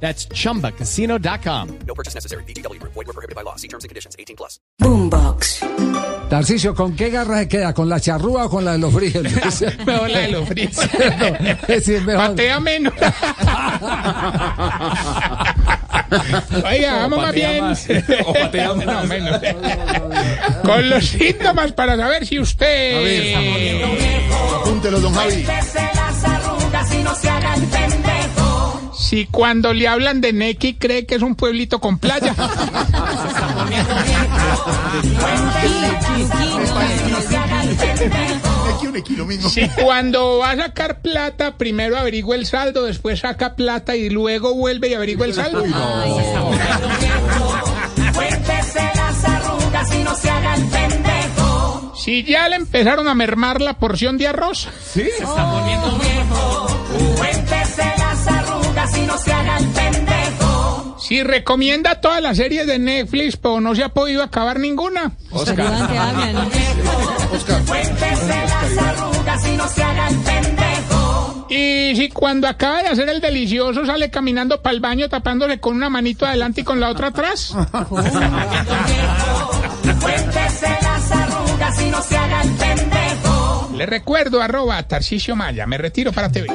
That's chumbacasino.com. No purchase necessary. BGW. Void were prohibited by law. See terms and conditions. 18 plus. Boombox. Tarcicio, ¿con qué garra se queda? ¿Con la charrúa o con la de los fríos? Mejor la de los fríos. Sí, es mejor. Patea menos. Oiga, vamos más bien. O patea. No, menos. Con los síntomas para saber si usted. Apúntelo, don Javi. Si cuando le hablan de Neki cree que es un pueblito con playa. Si cuando va a sacar plata, primero averigua el saldo, después saca plata y luego vuelve y averigua el saldo. Si ya le empezaron a mermar la porción de arroz. ¿Sí? Si recomienda todas las series de Netflix, pero no se ha podido acabar ninguna. Y si cuando acaba de hacer el delicioso sale caminando para el baño tapándose con una manito adelante y con la otra atrás. Le recuerdo arroba Tarcisio Maya. Me retiro para TV.